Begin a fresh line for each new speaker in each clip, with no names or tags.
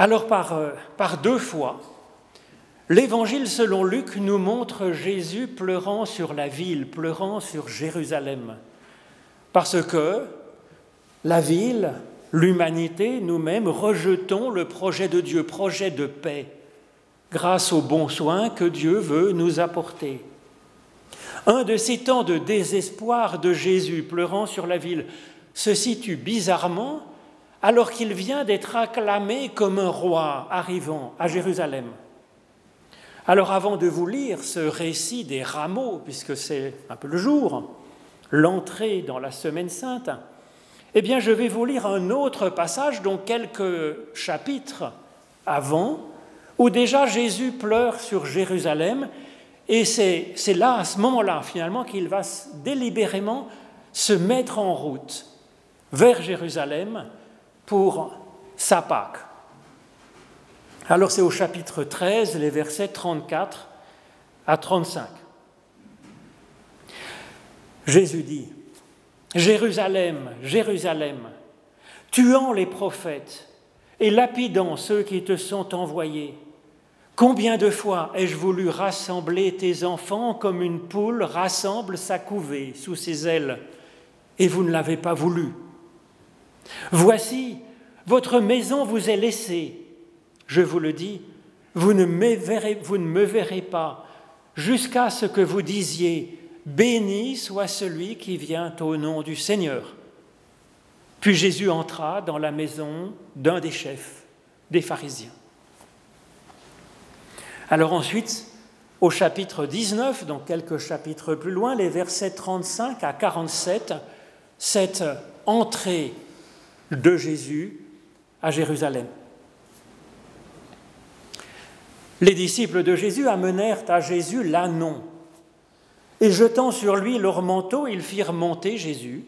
Alors par, euh, par deux fois, l'évangile selon Luc nous montre Jésus pleurant sur la ville, pleurant sur Jérusalem. Parce que la ville, l'humanité, nous-mêmes, rejetons le projet de Dieu, projet de paix, grâce aux bons soins que Dieu veut nous apporter. Un de ces temps de désespoir de Jésus pleurant sur la ville se situe bizarrement alors qu'il vient d'être acclamé comme un roi arrivant à Jérusalem. Alors avant de vous lire ce récit des rameaux, puisque c'est un peu le jour, l'entrée dans la semaine sainte, eh bien je vais vous lire un autre passage, dont quelques chapitres avant, où déjà Jésus pleure sur Jérusalem, et c'est là, à ce moment-là, finalement, qu'il va délibérément se mettre en route vers Jérusalem pour sa Pâque. Alors c'est au chapitre 13, les versets 34 à 35. Jésus dit, Jérusalem, Jérusalem, tuant les prophètes et lapidant ceux qui te sont envoyés, combien de fois ai-je voulu rassembler tes enfants comme une poule rassemble sa couvée sous ses ailes, et vous ne l'avez pas voulu. Voici, votre maison vous est laissée. Je vous le dis, vous ne me verrez, vous ne me verrez pas jusqu'à ce que vous disiez, Béni soit celui qui vient au nom du Seigneur. Puis Jésus entra dans la maison d'un des chefs des pharisiens. Alors ensuite, au chapitre 19, donc quelques chapitres plus loin, les versets 35 à 47, cette entrée de Jésus à Jérusalem. Les disciples de Jésus amenèrent à Jésus l'annon, et jetant sur lui leurs manteaux, ils firent monter Jésus.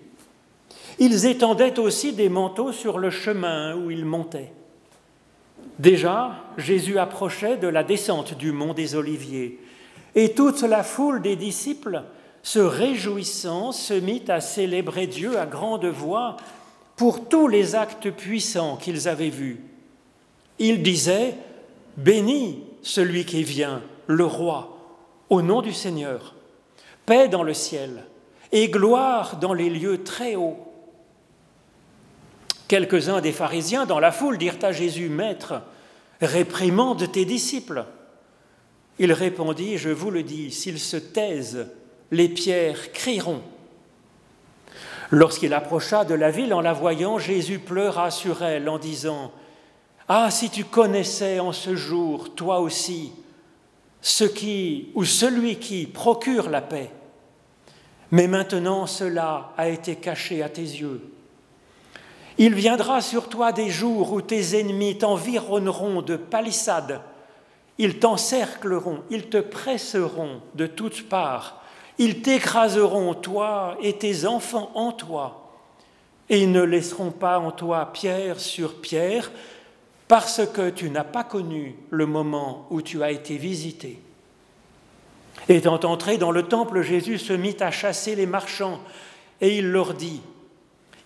Ils étendaient aussi des manteaux sur le chemin où ils montaient. Déjà, Jésus approchait de la descente du mont des Oliviers, et toute la foule des disciples, se réjouissant, se mit à célébrer Dieu à grande voix pour tous les actes puissants qu'ils avaient vus. Ils disaient, Béni celui qui vient, le roi, au nom du Seigneur, paix dans le ciel et gloire dans les lieux très hauts. Quelques-uns des pharisiens dans la foule dirent à Jésus, Maître, réprimande tes disciples. Il répondit, Je vous le dis, s'ils se taisent, les pierres crieront. Lorsqu'il approcha de la ville en la voyant, Jésus pleura sur elle en disant, Ah, si tu connaissais en ce jour, toi aussi, ce qui ou celui qui procure la paix, mais maintenant cela a été caché à tes yeux. Il viendra sur toi des jours où tes ennemis t'environneront de palissades, ils t'encercleront, ils te presseront de toutes parts ils t'écraseront, toi et tes enfants en toi, et ils ne laisseront pas en toi pierre sur pierre, parce que tu n'as pas connu le moment où tu as été visité. Étant entré dans le temple, Jésus se mit à chasser les marchands, et il leur dit,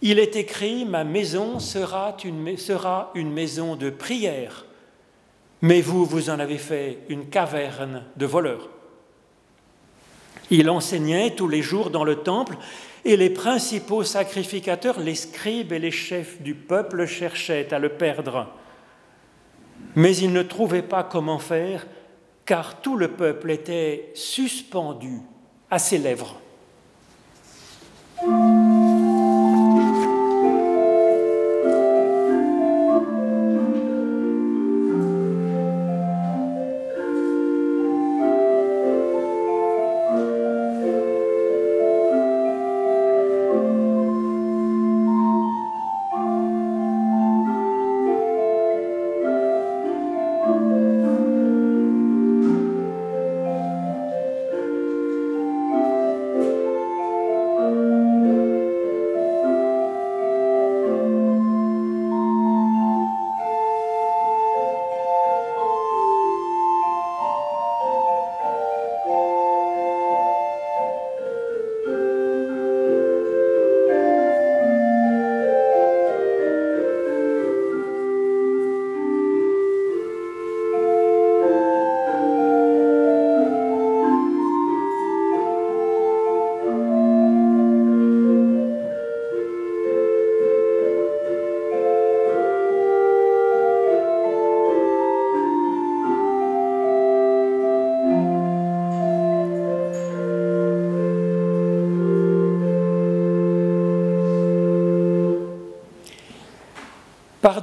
Il est écrit, ma maison sera une, sera une maison de prière, mais vous, vous en avez fait une caverne de voleurs. Il enseignait tous les jours dans le temple et les principaux sacrificateurs, les scribes et les chefs du peuple cherchaient à le perdre. Mais ils ne trouvaient pas comment faire car tout le peuple était suspendu à ses lèvres.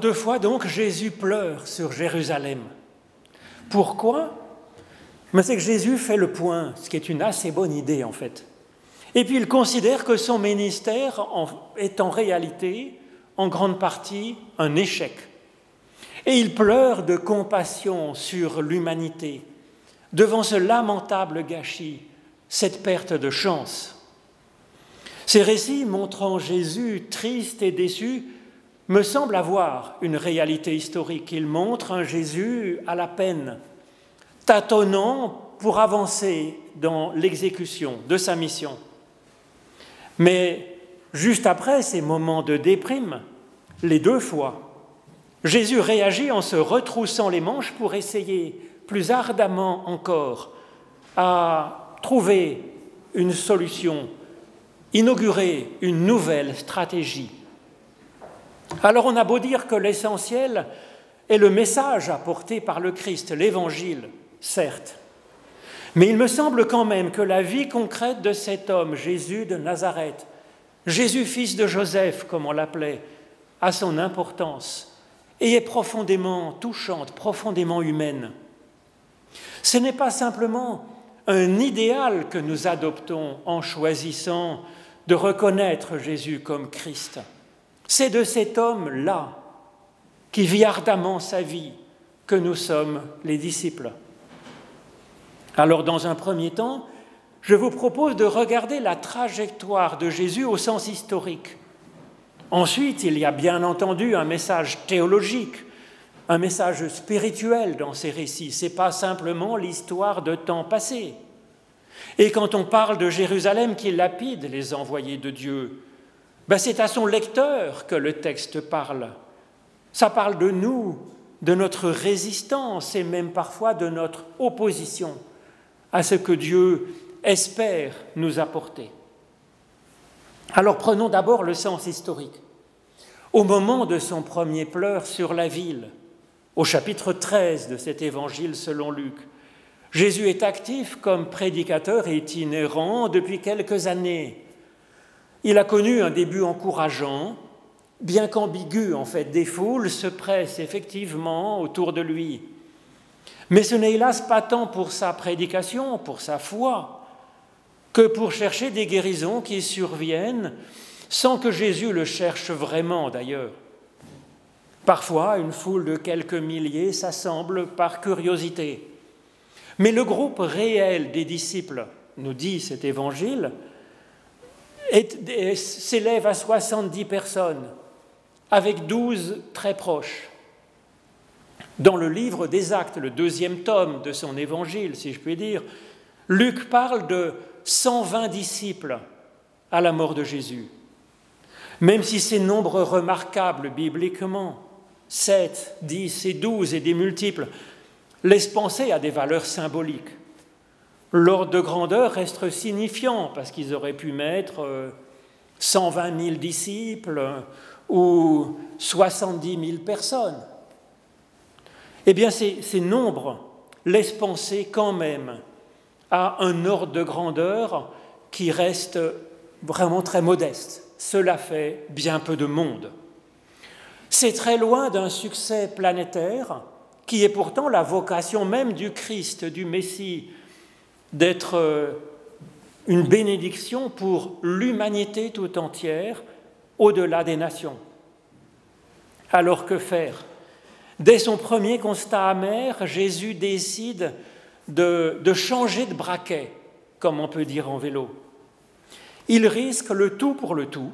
Deux fois donc Jésus pleure sur Jérusalem. Pourquoi? Mais c'est que Jésus fait le point, ce qui est une assez bonne idée en fait. Et puis il considère que son ministère est en réalité, en grande partie, un échec. Et il pleure de compassion sur l'humanité devant ce lamentable gâchis, cette perte de chance. Ces récits montrant Jésus triste et déçu me semblent avoir une réalité historique. Ils montrent un Jésus à la peine, tâtonnant pour avancer dans l'exécution de sa mission. Mais juste après ces moments de déprime, les deux fois, Jésus réagit en se retroussant les manches pour essayer plus ardemment encore à trouver une solution, inaugurer une nouvelle stratégie. Alors on a beau dire que l'essentiel est le message apporté par le Christ, l'Évangile, certes, mais il me semble quand même que la vie concrète de cet homme, Jésus de Nazareth, Jésus fils de Joseph, comme on l'appelait, a son importance et est profondément touchante, profondément humaine. Ce n'est pas simplement un idéal que nous adoptons en choisissant de reconnaître Jésus comme Christ. C'est de cet homme-là, qui vit ardemment sa vie, que nous sommes les disciples. Alors, dans un premier temps, je vous propose de regarder la trajectoire de Jésus au sens historique. Ensuite, il y a bien entendu un message théologique, un message spirituel dans ces récits. Ce n'est pas simplement l'histoire de temps passé. Et quand on parle de Jérusalem qui lapide les envoyés de Dieu, ben c'est à son lecteur que le texte parle. Ça parle de nous, de notre résistance et même parfois de notre opposition à ce que Dieu espère nous apporter. Alors prenons d'abord le sens historique. Au moment de son premier pleur sur la ville, au chapitre 13 de cet évangile selon Luc, Jésus est actif comme prédicateur itinérant depuis quelques années. Il a connu un début encourageant, bien qu'ambigu en fait. Des foules se pressent effectivement autour de lui. Mais ce n'est hélas pas tant pour sa prédication, pour sa foi, que pour chercher des guérisons qui surviennent sans que Jésus le cherche vraiment d'ailleurs. Parfois, une foule de quelques milliers s'assemble par curiosité. Mais le groupe réel des disciples, nous dit cet évangile, s'élève à 70 personnes, avec 12 très proches. Dans le livre des Actes, le deuxième tome de son évangile, si je puis dire, Luc parle de 120 disciples à la mort de Jésus. Même si ces nombres remarquables bibliquement, 7, 10 et 12 et des multiples, laissent penser à des valeurs symboliques. L'ordre de grandeur reste signifiant parce qu'ils auraient pu mettre 120 euh, 000 disciples ou 70 000 personnes. Eh bien, ces, ces nombres laissent penser quand même à un ordre de grandeur qui reste vraiment très modeste. Cela fait bien peu de monde. C'est très loin d'un succès planétaire qui est pourtant la vocation même du Christ, du Messie, d'être euh, une bénédiction pour l'humanité tout entière au-delà des nations. Alors que faire? Dès son premier constat amer, Jésus décide de, changer de braquet, comme on peut dire en vélo. Il risque le tout pour le tout,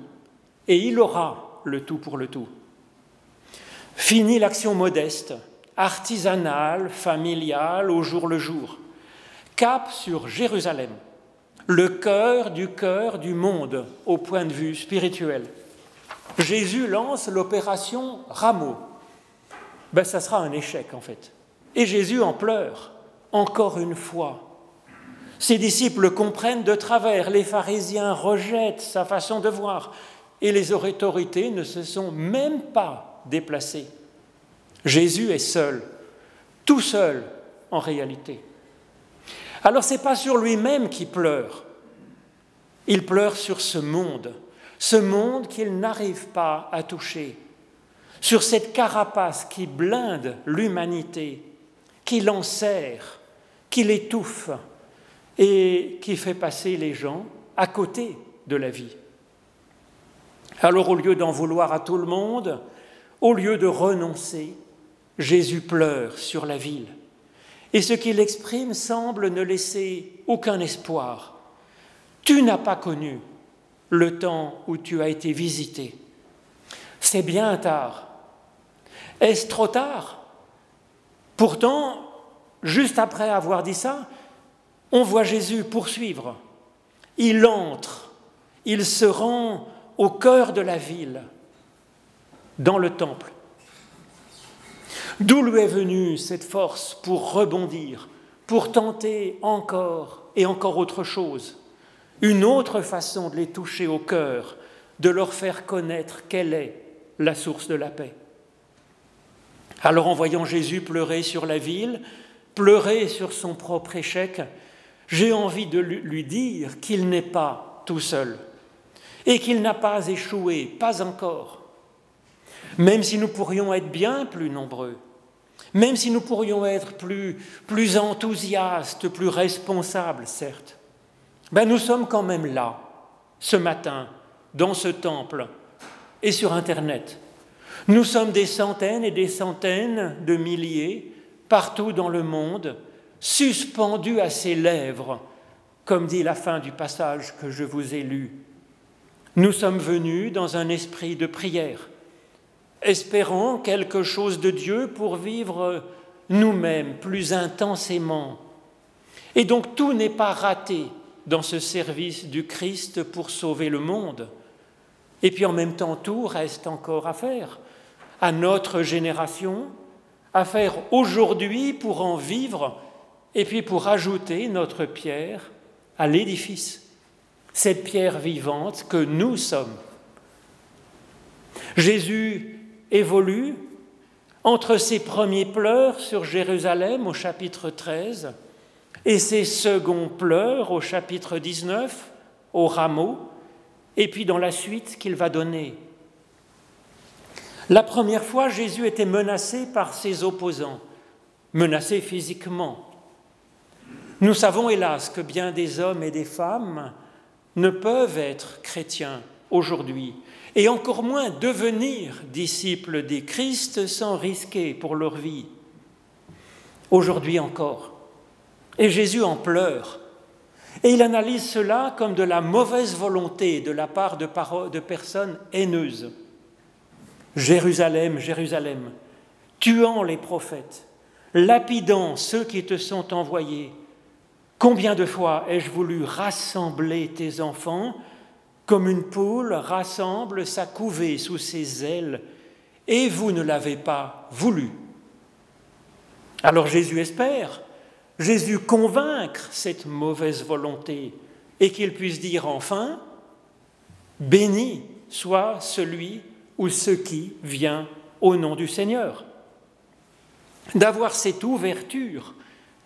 et il aura le tout pour le tout. Fini l'action modeste, artisanale, familiale, au jour le jour. Cap sur Jérusalem, le cœur du cœur du monde au point de vue spirituel. Jésus lance l'opération Rameau. Ben, ça sera un échec en fait. Et Jésus en pleure encore une fois. Ses disciples comprennent de travers, les pharisiens rejettent sa façon de voir, et les autorités ne se sont même pas déplacées. Jésus est seul, tout seul en réalité. Alors ce n'est pas sur lui-même qu'il pleure, il pleure sur ce monde, ce monde qu'il n'arrive pas à toucher, sur cette carapace qui blinde l'humanité, qui l'enserre, qui l'étouffe et qui fait passer les gens à côté de la vie. Alors au lieu d'en vouloir à tout le monde, au lieu de renoncer, Jésus pleure sur la ville. Et ce qu'il exprime semble ne laisser aucun espoir. Tu n'as pas connu le temps où tu as été visité. C'est bien tard. Est-ce trop tard? Pourtant, juste après avoir dit ça, on voit Jésus poursuivre. Il entre, il se rend au cœur de la ville, dans le temple. D'où lui est venue cette force pour rebondir, pour tenter encore et encore autre chose, une autre façon de les toucher au cœur, de leur faire connaître quelle est la source de la paix. Alors en voyant Jésus pleurer sur la ville, pleurer sur son propre échec, j'ai envie de lui dire qu'il n'est pas tout seul et qu'il n'a pas échoué, pas encore. Même si nous pourrions être bien plus nombreux, même si nous pourrions être plus, plus enthousiastes, plus responsables, certes, ben nous sommes quand même là, ce matin, dans ce temple et sur Internet. Nous sommes des centaines et des centaines de milliers partout dans le monde, suspendus à ses lèvres, comme dit la fin du passage que je vous ai lu. Nous sommes venus dans un esprit de prière, espérant quelque chose de Dieu pour vivre nous-mêmes plus intensément. Et donc tout n'est pas raté dans ce service du Christ pour sauver le monde. Et puis en même temps, tout reste encore à faire à notre génération, à faire aujourd'hui pour en vivre et puis pour ajouter notre pierre à l'édifice, cette pierre vivante que nous sommes. Jésus évolue entre ses premiers pleurs sur Jérusalem au chapitre 13 et ses seconds pleurs au chapitre 19 au rameau, et puis dans la suite qu'il va donner. La première fois, Jésus était menacé par ses opposants, menacé physiquement. Nous savons hélas que bien des hommes et des femmes ne peuvent être chrétiens aujourd'hui, et encore moins devenir disciples des Christ sans risquer pour leur vie. Aujourd'hui encore. Et Jésus en pleure. Et il analyse cela comme de la mauvaise volonté de la part de, de personnes haineuses. Jérusalem, Jérusalem, tuant les prophètes, lapidant ceux qui te sont envoyés, combien de fois ai-je voulu rassembler tes enfants comme une poule rassemble sa couvée sous ses ailes, et vous ne l'avez pas voulu. Alors Jésus espère, Jésus convaincre cette mauvaise volonté, et qu'il puisse dire enfin, Béni soit celui ou ce qui vient au nom du Seigneur. D'avoir cette ouverture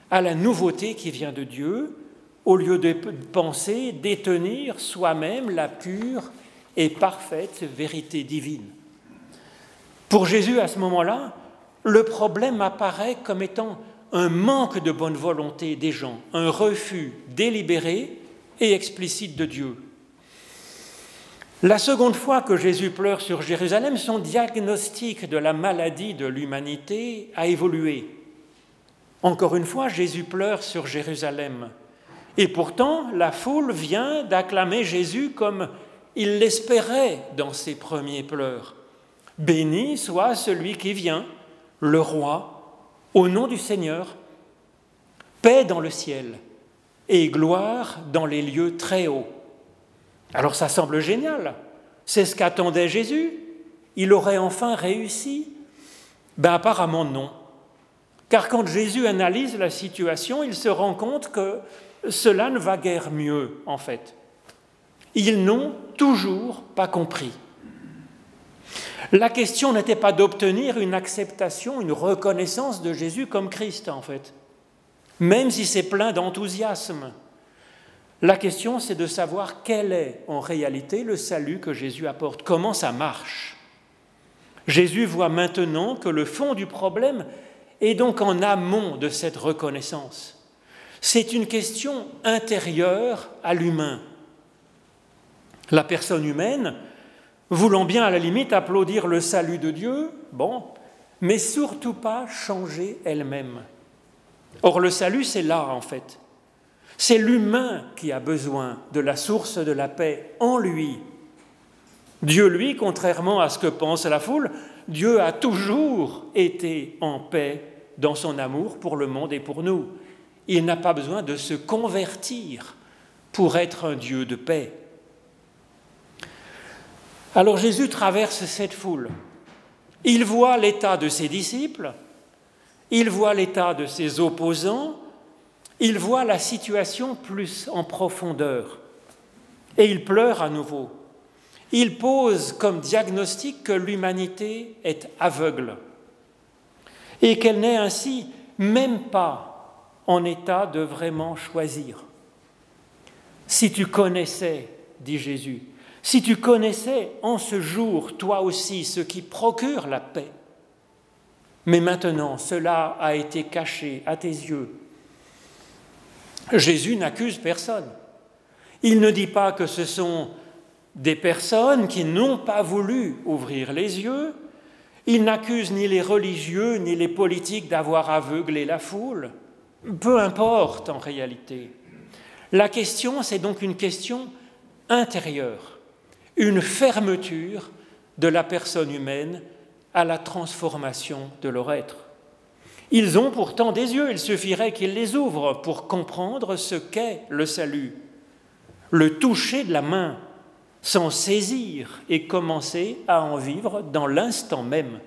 à la nouveauté qui vient de Dieu, au lieu de penser détenir soi-même la pure et parfaite vérité divine. Pour Jésus, à ce moment-là, le problème apparaît comme étant un manque de bonne volonté des gens, un refus délibéré et explicite de Dieu. La seconde fois que Jésus pleure sur Jérusalem, son diagnostic de la maladie de l'humanité a évolué. Encore une fois, Jésus pleure sur Jérusalem. Et pourtant, la foule vient d'acclamer Jésus comme il l'espérait dans ses premiers pleurs. Béni soit celui qui vient, le roi, au nom du Seigneur. Paix dans le ciel et gloire dans les lieux très hauts. Alors ça semble génial. C'est ce qu'attendait Jésus. Il aurait enfin réussi. Ben apparemment non. Car quand Jésus analyse la situation, il se rend compte que cela ne va guère mieux, en fait. Ils n'ont toujours pas compris. La question n'était pas d'obtenir une acceptation, une reconnaissance de Jésus comme Christ, en fait, même si c'est plein d'enthousiasme. La question, c'est de savoir quel est en réalité le salut que Jésus apporte, comment ça marche. Jésus voit maintenant que le fond du problème est donc en amont de cette reconnaissance. C'est une question intérieure à l'humain. La personne humaine, voulant bien à la limite applaudir le salut de Dieu, bon, mais surtout pas changer elle-même. Or le salut, c'est là en fait. C'est l'humain qui a besoin de la source de la paix en lui. Dieu, lui, contrairement à ce que pense la foule, Dieu a toujours été en paix dans son amour pour le monde et pour nous. Il n'a pas besoin de se convertir pour être un Dieu de paix. Alors Jésus traverse cette foule. Il voit l'état de ses disciples, il voit l'état de ses opposants, il voit la situation plus en profondeur et il pleure à nouveau. Il pose comme diagnostic que l'humanité est aveugle et qu'elle n'est ainsi même pas en état de vraiment choisir. Si tu connaissais, dit Jésus, si tu connaissais en ce jour, toi aussi, ce qui procure la paix, mais maintenant cela a été caché à tes yeux. Jésus n'accuse personne. Il ne dit pas que ce sont des personnes qui n'ont pas voulu ouvrir les yeux. Il n'accuse ni les religieux ni les politiques d'avoir aveuglé la foule. Peu importe en réalité. La question, c'est donc une question intérieure une fermeture de la personne humaine à la transformation de leur être. Ils ont pourtant des yeux, il suffirait qu'ils les ouvrent pour comprendre ce qu'est le salut, le toucher de la main, s'en saisir et commencer à en vivre dans l'instant même.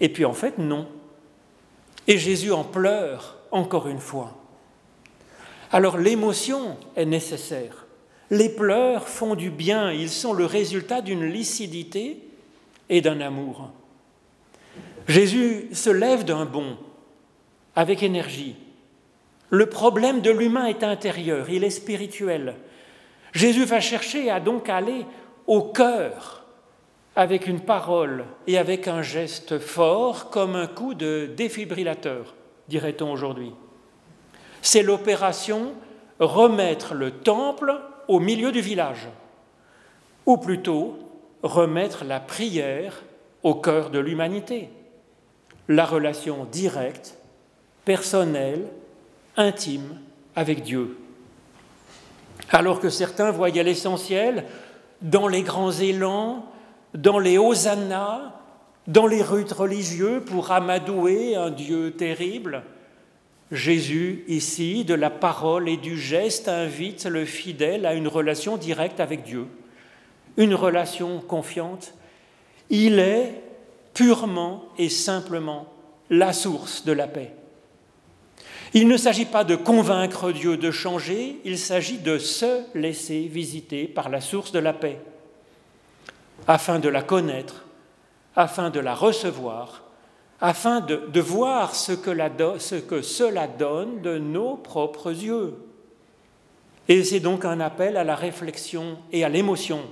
Et puis en fait, non. Et Jésus en pleure encore une fois. Alors l'émotion est nécessaire. Les pleurs font du bien, ils sont le résultat d'une lucidité et d'un amour. Jésus se lève d'un bond avec énergie. Le problème de l'humain est intérieur, il est spirituel. Jésus va chercher à donc aller au cœur avec une parole et avec un geste fort comme un coup de défibrillateur, dirait-on aujourd'hui. C'est l'opération remettre le temple au milieu du village, ou plutôt remettre la prière au cœur de l'humanité, la relation directe, personnelle, intime avec Dieu. Alors que certains voyaient l'essentiel dans les grands élans, dans les hosannas, dans les rites religieux pour amadouer un Dieu terrible, Jésus, ici, de la parole et du geste, invite le fidèle à une relation directe avec Dieu, une relation confiante. Il est purement et simplement la source de la paix. Il ne s'agit pas de convaincre Dieu de changer, il s'agit de se laisser visiter par la source de la paix, afin de la connaître, afin de la recevoir afin de, voir ce que, ce que cela donne de nos propres yeux. Et c'est donc un appel à la réflexion et à l'émotion,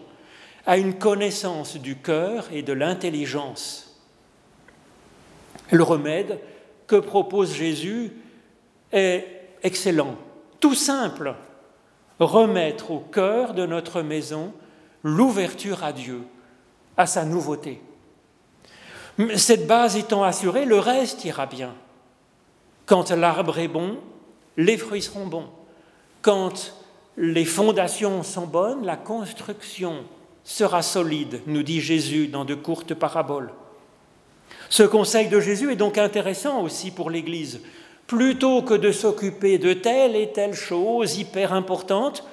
à une connaissance du cœur et de l'intelligence. Le remède que propose Jésus est excellent, tout simple, remettre au cœur de notre maison l'ouverture à Dieu, à sa nouveauté. Cette base étant assurée, le reste ira bien. Quand l'arbre est bon, les fruits seront bons. Quand les fondations sont bonnes, la construction sera solide, nous dit Jésus dans de courtes paraboles. Ce conseil de Jésus est donc intéressant aussi pour l'Église. Plutôt que de s'occuper de telle et telle chose hyper importante,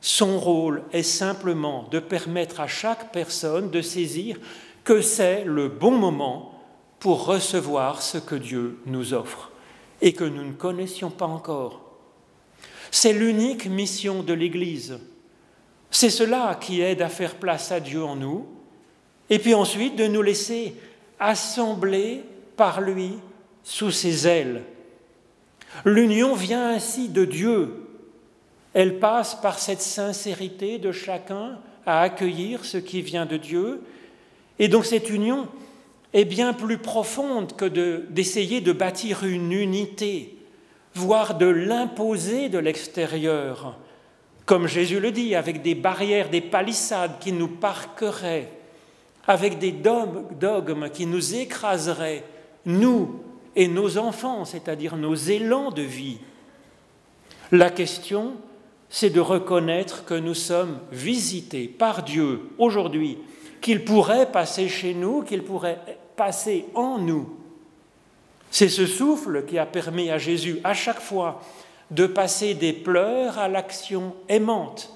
son rôle est simplement de permettre à chaque personne de saisir que c'est le bon moment pour recevoir ce que Dieu nous offre et que nous ne connaissions pas encore. C'est l'unique mission de l'Église. C'est cela qui aide à faire place à Dieu en nous, et puis ensuite de nous laisser assembler par lui sous ses ailes. L'union vient ainsi de Dieu. Elle passe par cette sincérité de chacun à accueillir ce qui vient de Dieu et donc cette union est bien plus profonde que d'essayer de, bâtir une unité, voire de l'imposer de l'extérieur, comme Jésus le dit, avec des barrières, des palissades qui nous parqueraient, avec des dogmes qui nous écraseraient, nous et nos enfants, c'est-à-dire nos élans de vie. La question, c'est de reconnaître que nous sommes visités par Dieu aujourd'hui, qu'il pourrait passer chez nous, qu'il pourrait passer en nous. C'est ce souffle qui a permis à Jésus à chaque fois de passer des pleurs à l'action aimante,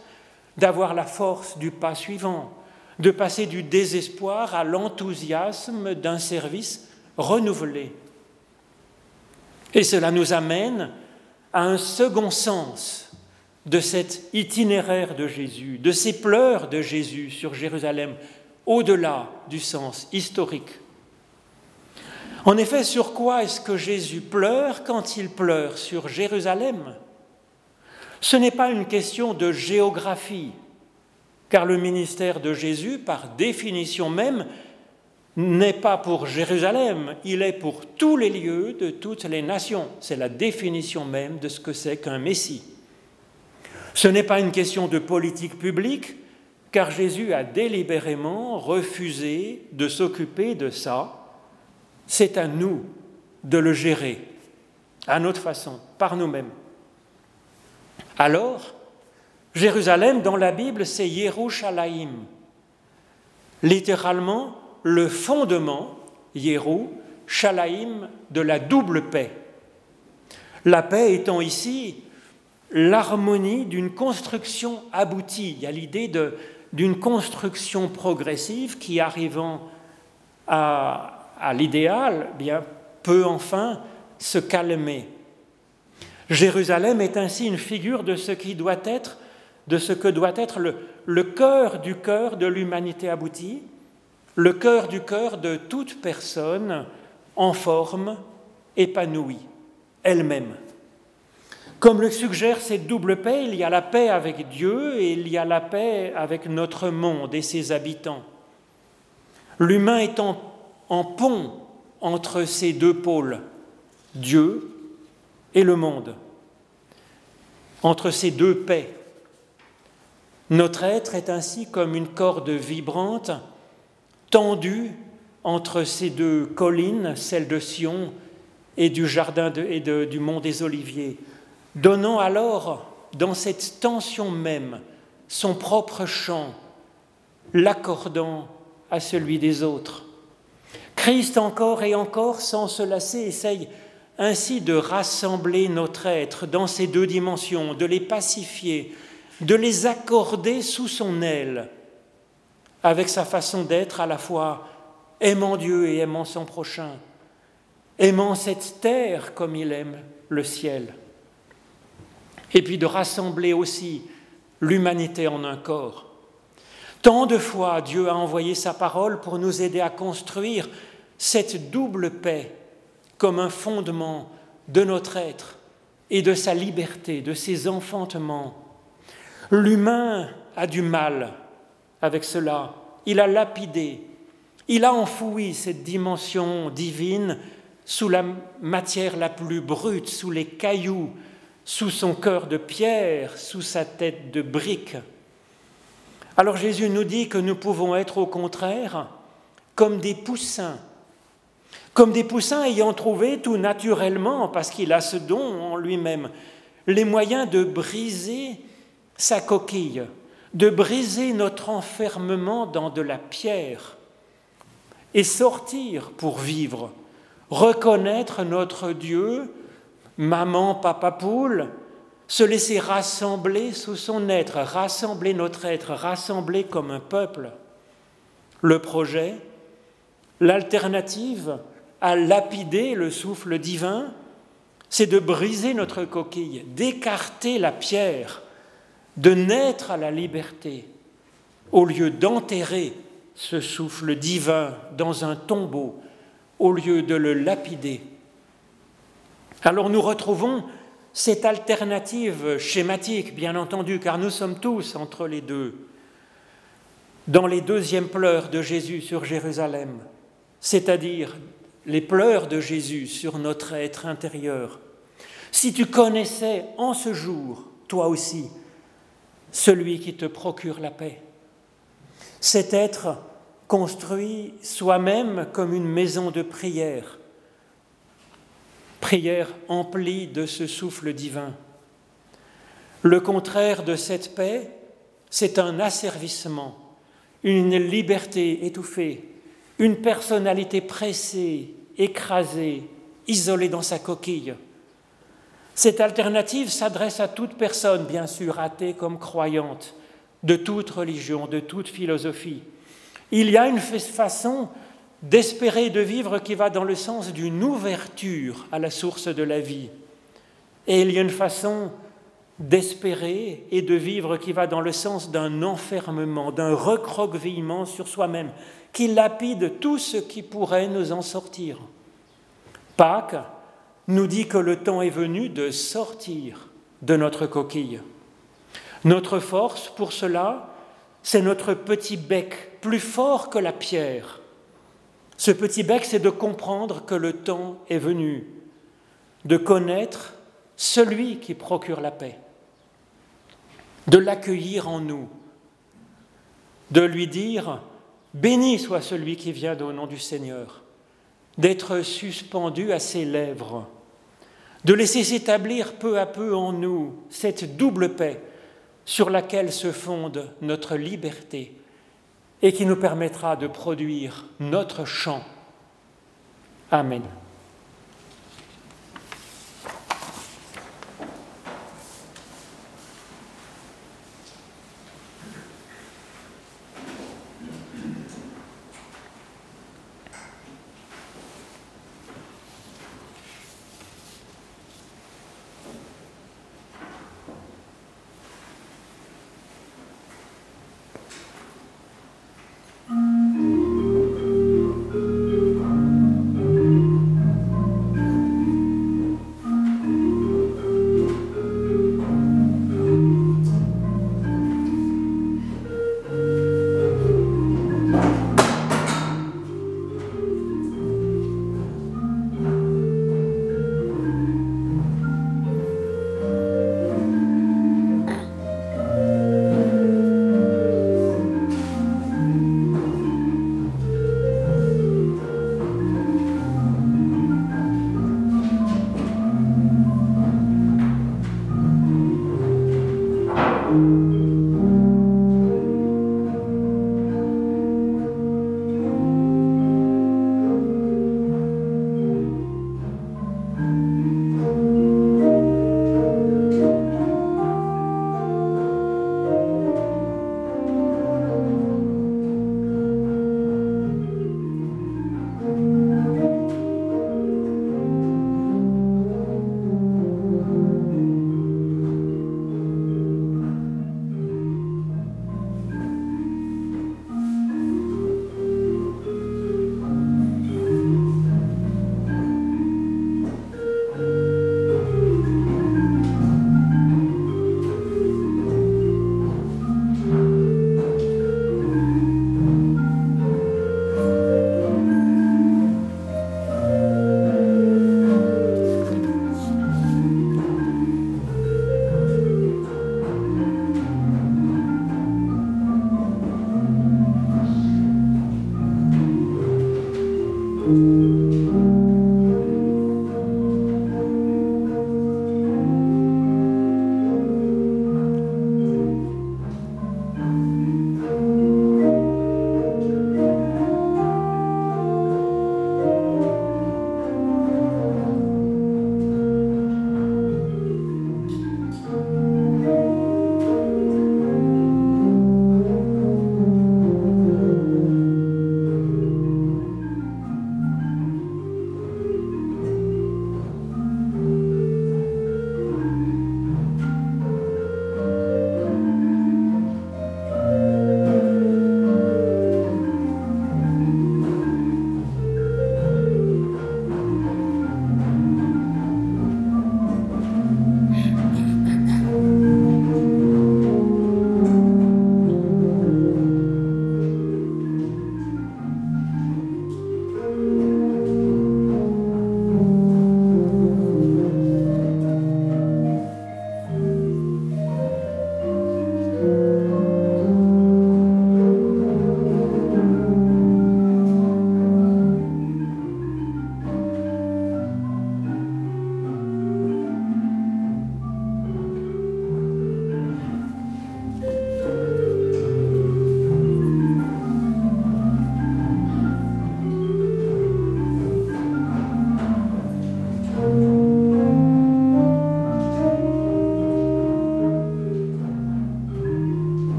d'avoir la force du pas suivant, de passer du désespoir à l'enthousiasme d'un service renouvelé. Et cela nous amène à un second sens de cet itinéraire de Jésus, de ces pleurs de Jésus sur Jérusalem, au-delà du sens historique. En effet, sur quoi est-ce que Jésus pleure quand il pleure sur Jérusalem? Ce n'est pas une question de géographie, car le ministère de Jésus, par définition même, n'est pas pour Jérusalem, il est pour tous les lieux de toutes les nations. C'est la définition même de ce que c'est qu'un Messie. Ce n'est pas une question de politique publique, car Jésus a délibérément refusé de s'occuper de ça. C'est à nous de le gérer, à notre façon, par nous-mêmes. Alors, Jérusalem, dans la Bible, c'est Yerushalayim. Littéralement, le fondement, Yérou, Shalaim, de la double paix. La paix étant ici l'harmonie d'une construction aboutie. Il y a l'idée d'une construction progressive qui, arrivant à, l'idéal, bien peut enfin se calmer. Jérusalem est ainsi une figure de ce qui doit être, de ce que doit être le, le cœur du cœur de l'humanité aboutie, le cœur du cœur de toute personne en forme, épanouie, elle-même. Comme le suggère cette double paix, il y a la paix avec Dieu et il y a la paix avec notre monde et ses habitants. L'humain étant en pont entre ces deux pôles, Dieu et le monde, entre ces deux paix. Notre être est ainsi comme une corde vibrante tendu entre ces deux collines, celle de Sion et du jardin et du mont des Oliviers, donnant alors, dans cette tension même, son propre chant, l'accordant à celui des autres. Christ encore et encore, sans se lasser, essaye ainsi de rassembler notre être dans ces deux dimensions, de les pacifier, de les accorder sous son aile, avec sa façon d'être à la fois aimant Dieu et aimant son prochain, aimant cette terre comme il aime le ciel, et puis de rassembler aussi l'humanité en un corps. Tant de fois Dieu a envoyé sa parole pour nous aider à construire cette double paix comme un fondement de notre être et de sa liberté, de ses enfantements. L'humain a du mal avec cela. Il a lapidé, il a enfoui cette dimension divine sous la matière la plus brute, sous les cailloux, sous son cœur de pierre, sous sa tête de brique. Alors Jésus nous dit que nous pouvons être au contraire comme des poussins, comme des poussins ayant trouvé tout naturellement, parce qu'il a ce don en lui-même, les moyens de briser sa coquille, de briser notre enfermement dans de la pierre et sortir pour vivre, reconnaître notre Dieu, maman, papa poule, se laisser rassembler sous son être, rassembler notre être, rassembler comme un peuple. Le projet, l'alternative à lapider le souffle divin, c'est de briser notre coquille, d'écarter la pierre de naître à la liberté au lieu d'enterrer ce souffle divin dans un tombeau, au lieu de le lapider. Alors nous retrouvons cette alternative schématique, bien entendu, car nous sommes tous entre les deux, dans les deuxièmes pleurs de Jésus sur Jérusalem. c'est-à-dire les pleurs de Jésus sur notre être intérieur, si tu connaissais en ce jour, toi aussi, celui qui te procure la paix, cet être construit soi-même comme une maison de prière, prière emplie de ce souffle divin. Le contraire de cette paix, c'est un asservissement, une liberté étouffée, une personnalité pressée, écrasée, isolée dans sa coquille. Cette alternative s'adresse à toute personne, bien sûr, athée comme croyante, de toute religion, de toute philosophie. Il y a une façon d'espérer de vivre qui va dans le sens d'une ouverture à la source de la vie. Et il y a une façon d'espérer et de vivre qui va dans le sens d'un enfermement, d'un recroquevillement sur soi-même, qui lapide tout ce qui pourrait nous en sortir. Pâques nous dit que le temps est venu de sortir de notre coquille. Notre force pour cela, c'est notre petit bec, plus fort que la pierre. Ce petit bec, c'est de comprendre que le temps est venu, de connaître celui qui procure la paix de l'accueillir en nous, de lui dire Béni soit celui qui vient au nom du Seigneur, d'être suspendu à ses lèvres, de laisser s'établir peu à peu en nous cette double paix sur laquelle se fonde notre liberté et qui nous permettra de produire notre chant. Amen.